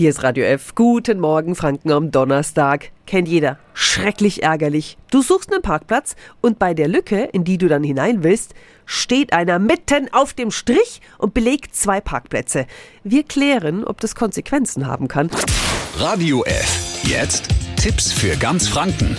Hier ist Radio F. Guten Morgen, Franken am Donnerstag. Kennt jeder. Schrecklich ärgerlich. Du suchst einen Parkplatz und bei der Lücke, in die du dann hinein willst, steht einer mitten auf dem Strich und belegt zwei Parkplätze. Wir klären, ob das Konsequenzen haben kann. Radio F. Jetzt Tipps für ganz Franken.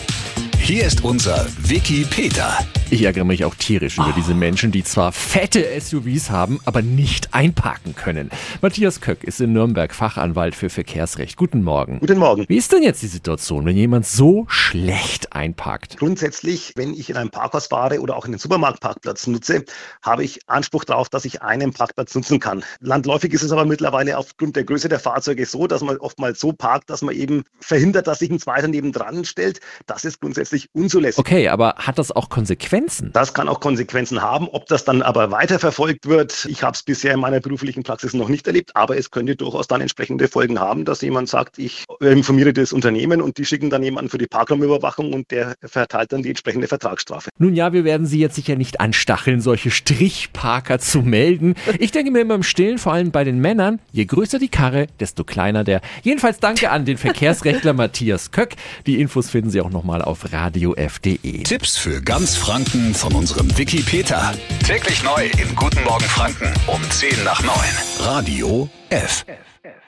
Hier ist unser Wiki Peter. Ich ärgere mich auch tierisch über diese Menschen, die zwar fette SUVs haben, aber nicht einparken können. Matthias Köck ist in Nürnberg Fachanwalt für Verkehrsrecht. Guten Morgen. Guten Morgen. Wie ist denn jetzt die Situation, wenn jemand so schlecht einparkt? Grundsätzlich, wenn ich in einem Parkhaus fahre oder auch in den Supermarktparkplatz nutze, habe ich Anspruch darauf, dass ich einen Parkplatz nutzen kann. Landläufig ist es aber mittlerweile aufgrund der Größe der Fahrzeuge so, dass man oftmals so parkt, dass man eben verhindert, dass sich ein zweiter nebendran stellt. Das ist grundsätzlich unzulässig. Okay, aber hat das auch Konsequenzen? Das kann auch Konsequenzen haben. Ob das dann aber weiterverfolgt wird, ich habe es bisher in meiner beruflichen Praxis noch nicht erlebt, aber es könnte durchaus dann entsprechende Folgen haben, dass jemand sagt, ich informiere das Unternehmen und die schicken dann jemanden für die Parkraumüberwachung und der verteilt dann die entsprechende Vertragsstrafe. Nun ja, wir werden Sie jetzt sicher nicht anstacheln, solche Strichparker zu melden. Ich denke mir immer im Stillen, vor allem bei den Männern, je größer die Karre, desto kleiner der. Jedenfalls danke an den Verkehrsrechtler Matthias Köck. Die Infos finden Sie auch nochmal auf radiof.de. Tipps für ganz Franken von unserem Wiki Peter. Täglich neu in Guten Morgen Franken um 10 nach 9. Radio F. F.